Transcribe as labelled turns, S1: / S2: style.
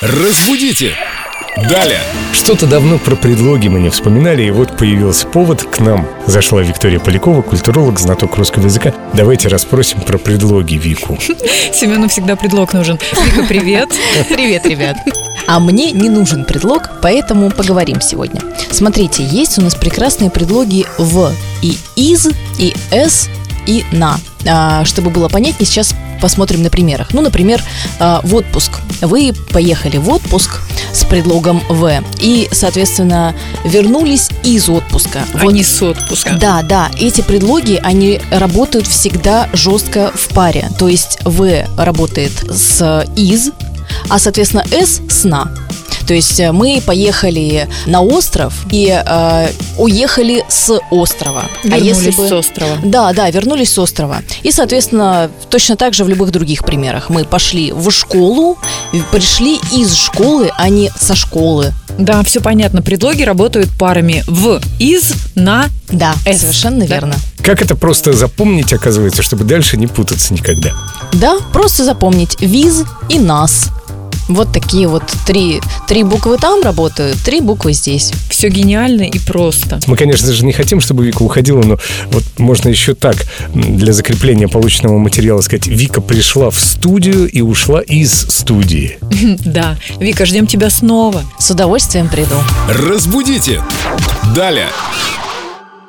S1: Разбудите! Далее!
S2: Что-то давно про предлоги мы не вспоминали, и вот появился повод к нам. Зашла Виктория Полякова, культуролог, знаток русского языка. Давайте расспросим про предлоги Вику.
S3: Семену всегда предлог нужен. Вика, привет.
S4: Привет, ребят. А мне не нужен предлог, поэтому поговорим сегодня. Смотрите, есть у нас прекрасные предлоги в и из, и с, и на. А, чтобы было понятнее, сейчас посмотрим на примерах. Ну, например, а, в отпуск. Вы поехали в отпуск с предлогом в и, соответственно, вернулись из отпуска.
S3: А не с отпуска.
S4: Да, да, эти предлоги, они работают всегда жестко в паре. То есть в работает с из, а, соответственно, с с на. То есть э, мы поехали на остров и э, уехали с острова.
S3: Вернулись
S4: а если бы...
S3: с острова.
S4: Да, да, вернулись с острова. И, соответственно, точно так же в любых других примерах. Мы пошли в школу, пришли из школы, а не со школы.
S3: Да, все понятно. Предлоги работают парами в, из, на,
S4: Да,
S3: С,
S4: совершенно
S3: да?
S4: верно.
S2: Как это просто запомнить, оказывается, чтобы дальше не путаться никогда?
S4: Да, просто запомнить виз и нас. Вот такие вот три, три буквы там работают, три буквы здесь.
S3: Все гениально и просто.
S2: Мы, конечно же, не хотим, чтобы Вика уходила, но вот можно еще так, для закрепления полученного материала сказать, Вика пришла в студию и ушла из студии.
S3: Да. Вика, ждем тебя снова.
S4: С удовольствием приду.
S1: Разбудите! Далее!